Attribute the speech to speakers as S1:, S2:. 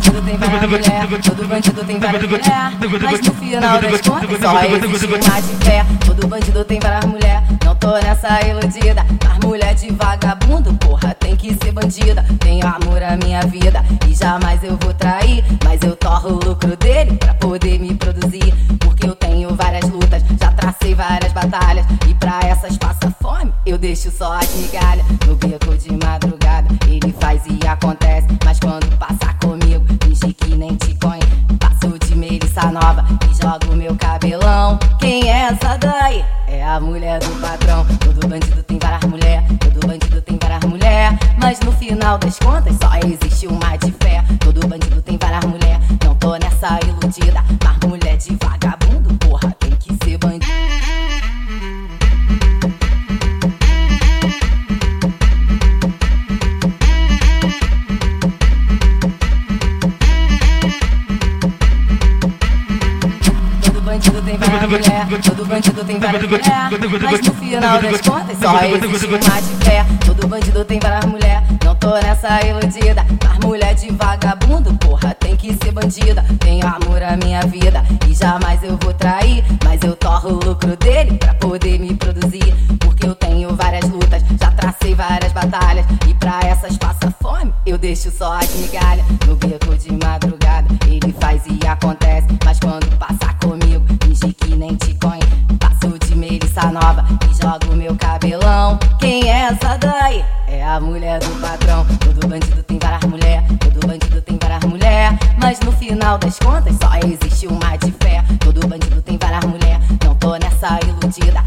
S1: todo bandido tem várias mulher. Mas no final das contas só existe uma de pé. Todo bandido tem várias mulher, não tô nessa iludida. Mas mulher de vagabundo, porra, tem que ser bandida. Tenho amor à minha vida e jamais eu vou trair. Mas eu torro o lucro dele pra poder me produzir. Porque eu tenho várias lutas, já tracei várias batalhas. E pra essas passa fome, eu deixo só as migalhas. No beco de madrugada, ele faz e acontece. Mas quando passa de Melissa nova e jogo meu cabelão. Quem é essa daí? É a mulher do patrão. Todo bandido tem várias mulher, todo bandido tem várias mulher. Mas no final das contas só existe uma de fé. Todo bandido tem várias mulher, não tô nessa iludida. Mulher, todo bandido tem várias mulher. Mas no final das contas só existe uma de fé. Todo bandido tem várias mulher, não tô nessa iludida. Mas mulher de vagabundo, porra, tem que ser bandida. Tenho amor à minha vida e jamais eu vou trair. Mas eu torro o lucro dele pra poder me produzir. Porque eu tenho várias lutas, já tracei várias batalhas. E pra essas passa fome, eu deixo só as migalhas. No beco de madrugada, que nem te conhece. Passo de Melissa nova e jogo meu cabelão. Quem é essa daí? É a mulher do patrão. Todo bandido tem várias mulher, todo bandido tem várias mulher. Mas no final das contas só existe uma de fé. Todo bandido tem várias mulher, não tô nessa iludida.